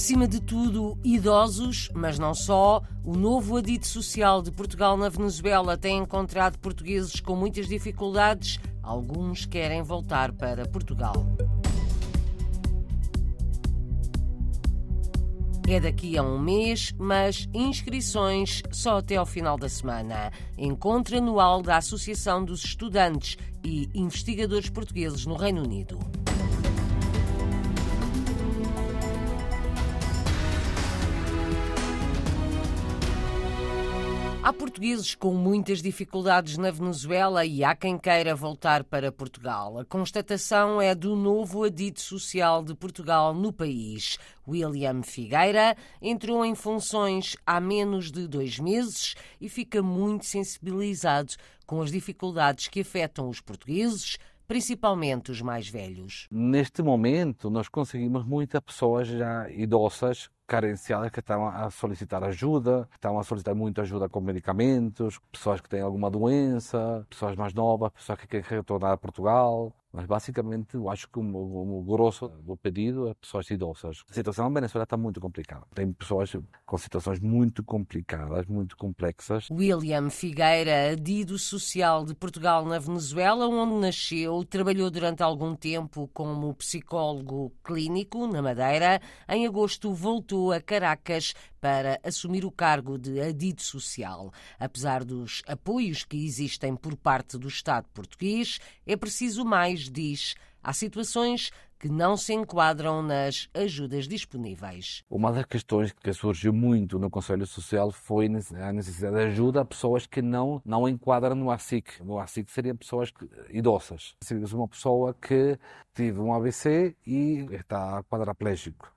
Acima de tudo, idosos, mas não só. O novo adito social de Portugal na Venezuela tem encontrado portugueses com muitas dificuldades. Alguns querem voltar para Portugal. É daqui a um mês, mas inscrições só até ao final da semana. Encontro anual da Associação dos Estudantes e Investigadores Portugueses no Reino Unido. Há portugueses com muitas dificuldades na Venezuela e há quem queira voltar para Portugal. A constatação é do novo adito social de Portugal no país. William Figueira entrou em funções há menos de dois meses e fica muito sensibilizado com as dificuldades que afetam os portugueses, principalmente os mais velhos. Neste momento, nós conseguimos muitas pessoas já idosas carenciadas que estão a solicitar ajuda, estão a solicitar muito ajuda com medicamentos, pessoas que têm alguma doença, pessoas mais novas, pessoas que querem retornar a Portugal. Mas basicamente eu acho que o, o, o grosso do pedido é pessoas idosas. A situação na Venezuela está muito complicada. Tem pessoas com situações muito complicadas, muito complexas. William Figueira, adido social de Portugal na Venezuela, onde nasceu, trabalhou durante algum tempo como psicólogo clínico na Madeira. Em agosto voltou a Caracas para assumir o cargo de adido social. Apesar dos apoios que existem por parte do Estado português, é preciso mais, diz. Há situações que não se enquadram nas ajudas disponíveis. Uma das questões que surgiu muito no Conselho Social foi a necessidade de ajuda a pessoas que não, não enquadram no ASIC. No ASIC seriam pessoas idosas. Se uma pessoa que teve um AVC e está quadraplégico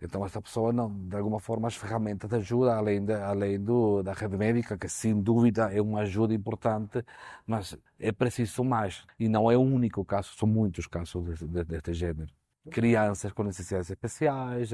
então essa pessoa não, de alguma forma as ferramentas de ajuda, além, de, além do, da rede médica, que sem dúvida é uma ajuda importante, mas é preciso mais. E não é o único caso, são muitos casos deste género crianças com necessidades especiais,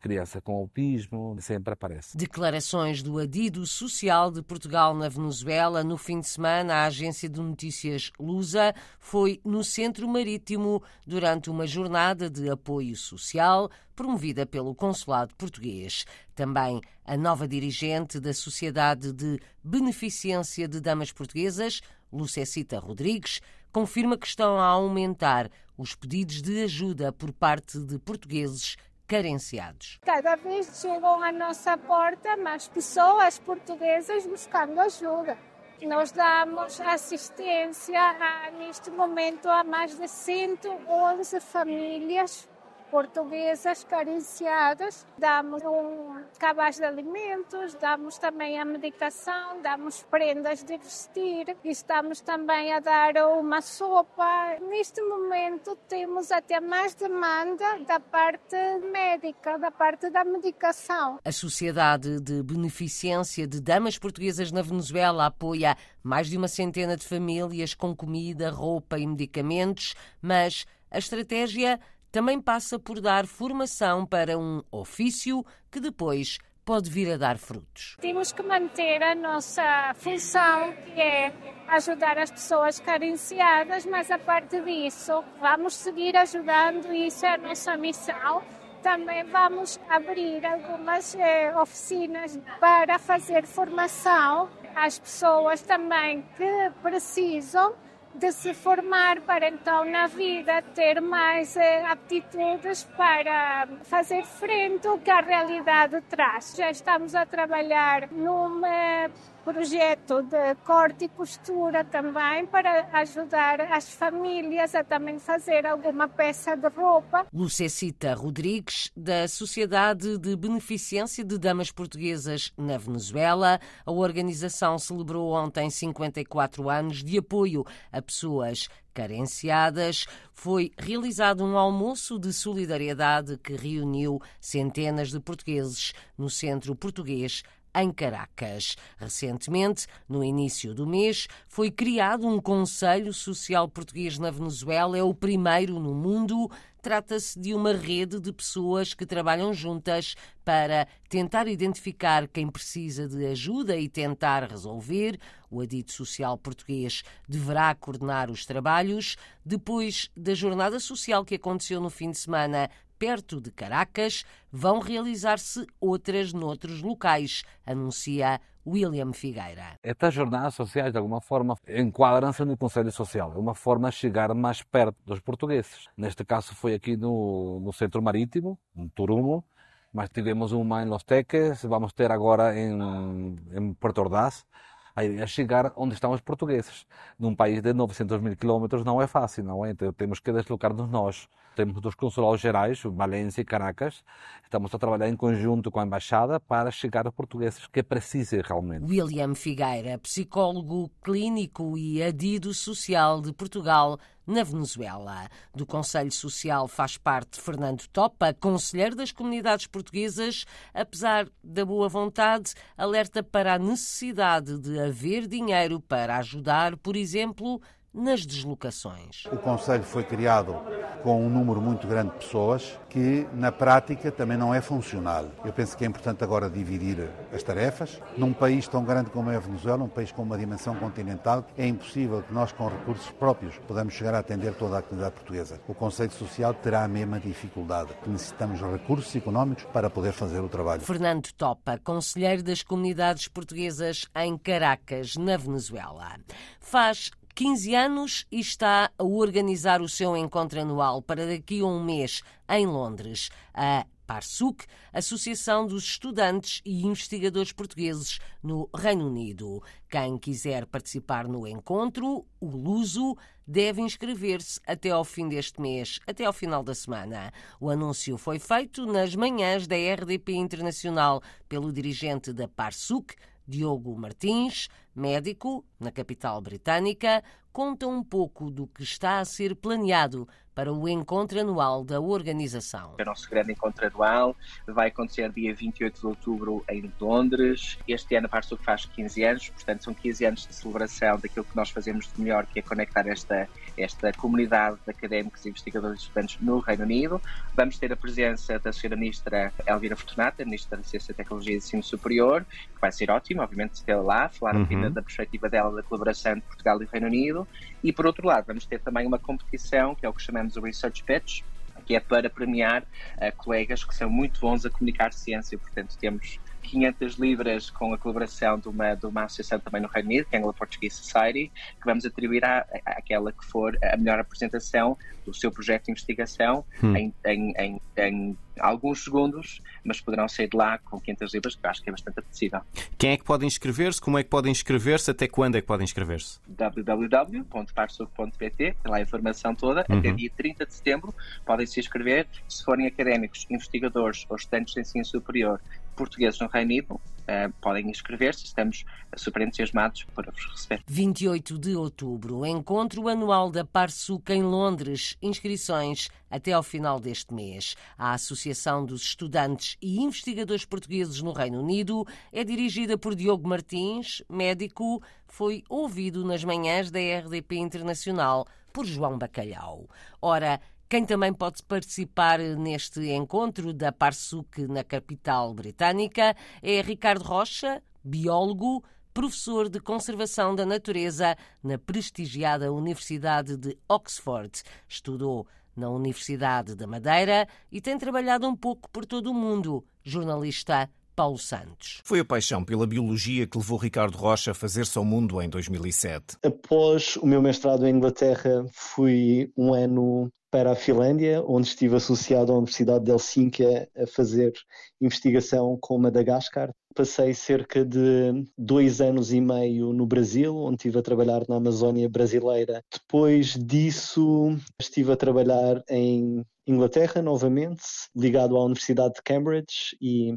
criança com autismo, sempre aparece. Declarações do Adido Social de Portugal na Venezuela. No fim de semana, a agência de notícias Lusa foi no Centro Marítimo durante uma jornada de apoio social promovida pelo Consulado Português. Também a nova dirigente da Sociedade de Beneficência de Damas Portuguesas, Lucecita Rodrigues, confirma que estão a aumentar os pedidos de ajuda por parte de portugueses carenciados. Cada vez chegam à nossa porta mais pessoas portuguesas buscando ajuda. Nós damos assistência a, neste momento a mais de 111 famílias portuguesas carenciadas. Damos um cabaz de alimentos, damos também a medicação, damos prendas de vestir, estamos também a dar uma sopa. Neste momento temos até mais demanda da parte médica, da parte da medicação. A Sociedade de Beneficência de Damas Portuguesas na Venezuela apoia mais de uma centena de famílias com comida, roupa e medicamentos, mas a estratégia também passa por dar formação para um ofício que depois pode vir a dar frutos. Temos que manter a nossa função, que é ajudar as pessoas carenciadas, mas a parte disso, vamos seguir ajudando, isso é a nossa missão. Também vamos abrir algumas eh, oficinas para fazer formação às pessoas também que precisam de se formar para então na vida ter mais eh, aptitudes para fazer frente ao que a realidade traz. Já estamos a trabalhar num eh, projeto de corte e costura também para ajudar as famílias a também fazer alguma peça de roupa. Lucecita Rodrigues, da Sociedade de Beneficência de Damas Portuguesas na Venezuela. A organização celebrou ontem 54 anos de apoio a pessoas carenciadas, foi realizado um almoço de solidariedade que reuniu centenas de portugueses no Centro Português em Caracas. Recentemente, no início do mês, foi criado um Conselho Social Português na Venezuela, é o primeiro no mundo. Trata-se de uma rede de pessoas que trabalham juntas para tentar identificar quem precisa de ajuda e tentar resolver. O Adito Social Português deverá coordenar os trabalhos. Depois da jornada social que aconteceu no fim de semana perto de Caracas, vão realizar-se outras noutros locais, anuncia William Figueira. Estas jornadas sociais, de alguma forma, enquadram-se no Conselho Social. É uma forma de chegar mais perto dos portugueses. Neste caso foi aqui no, no Centro Marítimo, em Turumo, mas tivemos uma em Los Teques, vamos ter agora em, em Porto Ordaz, a chegar onde estão os portugueses. Num país de 900 mil quilómetros não é fácil, não é? Então temos que deslocar-nos nós. Temos dos consulados gerais, Valência e Caracas. Estamos a trabalhar em conjunto com a Embaixada para chegar a portugueses que precisem realmente. William Figueira, psicólogo clínico e adido social de Portugal, na Venezuela. Do Conselho Social faz parte Fernando Topa, conselheiro das comunidades portuguesas, apesar da boa vontade, alerta para a necessidade de haver dinheiro para ajudar, por exemplo, nas deslocações. O Conselho foi criado com um número muito grande de pessoas que, na prática, também não é funcional. Eu penso que é importante agora dividir as tarefas. Num país tão grande como é a Venezuela, um país com uma dimensão continental, é impossível que nós, com recursos próprios, podamos chegar a atender toda a comunidade portuguesa. O Conselho Social terá a mesma dificuldade. Necessitamos recursos económicos para poder fazer o trabalho. Fernando Topa, conselheiro das comunidades portuguesas em Caracas, na Venezuela. Faz 15 anos e está a organizar o seu encontro anual para daqui a um mês em Londres. A PARSUC, Associação dos Estudantes e Investigadores Portugueses no Reino Unido. Quem quiser participar no encontro, o Luso, deve inscrever-se até ao fim deste mês, até ao final da semana. O anúncio foi feito nas manhãs da RDP Internacional pelo dirigente da PARSUC, Diogo Martins, médico na capital britânica, conta um pouco do que está a ser planeado para o encontro anual da organização. O nosso grande encontro anual vai acontecer dia 28 de outubro em Londres. Este ano a faz 15 anos, portanto são 15 anos de celebração daquilo que nós fazemos de melhor, que é conectar esta, esta comunidade de académicos e investigadores e estudantes no Reino Unido. Vamos ter a presença da Sra. Ministra Elvira Fortunata, Ministra da Ciência, Tecnologia e Ensino Superior, que vai ser ótimo, obviamente, ter lá, falar uhum. um da, da perspectiva dela da colaboração de Portugal e Reino Unido. E por outro lado, vamos ter também uma competição, que é o que chamamos o Research Pitch, que é para premiar uh, colegas que são muito bons a comunicar ciência. Portanto, temos 500 libras com a colaboração de uma, de uma associação também no Reino Unido, que é a Anglo-Portuguese Society, que vamos atribuir à, àquela que for a melhor apresentação do seu projeto de investigação hum. em, em, em, em, alguns segundos, mas poderão sair de lá com 500 libras, que eu acho que é bastante apetecível. Quem é que pode inscrever-se? Como é que pode inscrever-se? Até quando é que pode inscrever-se? www.parsuc.pt, tem lá a informação toda. Uhum. Até dia 30 de setembro podem se inscrever. Se forem académicos, investigadores ou estudantes de ensino superior portugueses no Reino Unido uh, podem inscrever-se. Estamos super entusiasmados para vos receber. 28 de outubro, encontro anual da Parsuc em Londres. Inscrições até ao final deste mês. A Associação dos Estudantes e Investigadores Portugueses no Reino Unido é dirigida por Diogo Martins, médico, foi ouvido nas manhãs da RDP Internacional por João Bacalhau. Ora, quem também pode participar neste encontro da Parsuc na capital britânica é Ricardo Rocha, biólogo, professor de conservação da natureza na prestigiada Universidade de Oxford. Estudou na Universidade da Madeira e tem trabalhado um pouco por todo o mundo. Jornalista Paulo Santos. Foi a paixão pela biologia que levou Ricardo Rocha a fazer-se ao mundo em 2007. Após o meu mestrado em Inglaterra, fui um ano para a Finlândia, onde estive associado à Universidade de Helsinki a fazer investigação com Madagascar. Passei cerca de dois anos e meio no Brasil, onde estive a trabalhar na Amazónia brasileira. Depois disso, estive a trabalhar em Inglaterra novamente, ligado à Universidade de Cambridge e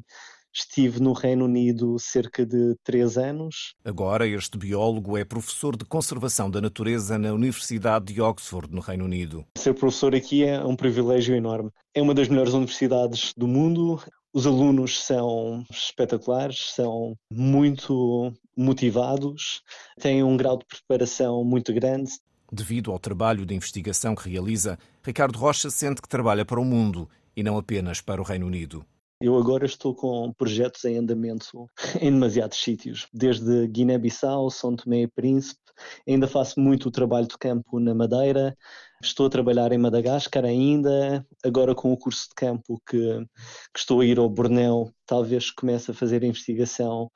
Estive no Reino Unido cerca de três anos. Agora, este biólogo é professor de conservação da natureza na Universidade de Oxford, no Reino Unido. Ser professor aqui é um privilégio enorme. É uma das melhores universidades do mundo. Os alunos são espetaculares, são muito motivados, têm um grau de preparação muito grande. Devido ao trabalho de investigação que realiza, Ricardo Rocha sente que trabalha para o mundo e não apenas para o Reino Unido. Eu agora estou com projetos em andamento em demasiados sítios, desde Guiné-Bissau, São Tomé e Príncipe, ainda faço muito o trabalho de campo na Madeira, estou a trabalhar em Madagascar ainda, agora com o curso de campo que, que estou a ir ao Bornéu, talvez comece a fazer investigação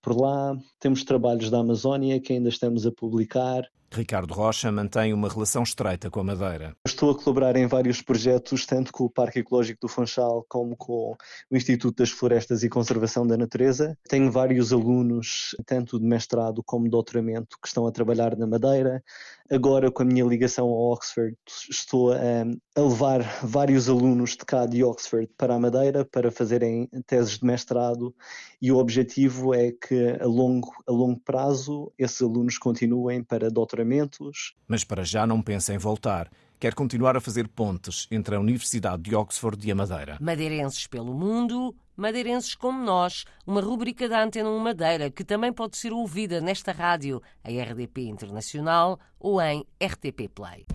por lá. Temos trabalhos da Amazónia que ainda estamos a publicar. Ricardo Rocha mantém uma relação estreita com a Madeira. Estou a colaborar em vários projetos, tanto com o Parque Ecológico do Funchal como com o Instituto das Florestas e Conservação da Natureza. Tenho vários alunos, tanto de mestrado como de doutoramento, que estão a trabalhar na Madeira. Agora, com a minha ligação ao Oxford, estou a, a levar vários alunos de cá de Oxford para a Madeira para fazerem teses de mestrado e o objetivo é que a longo, a longo prazo esses alunos continuem para doutoramento mas para já não pensa em voltar. Quer continuar a fazer pontes entre a Universidade de Oxford e a Madeira. Madeirenses pelo mundo, madeirenses como nós, uma rubrica da Antena 1 Madeira que também pode ser ouvida nesta rádio, a RDP Internacional ou em RTP Play.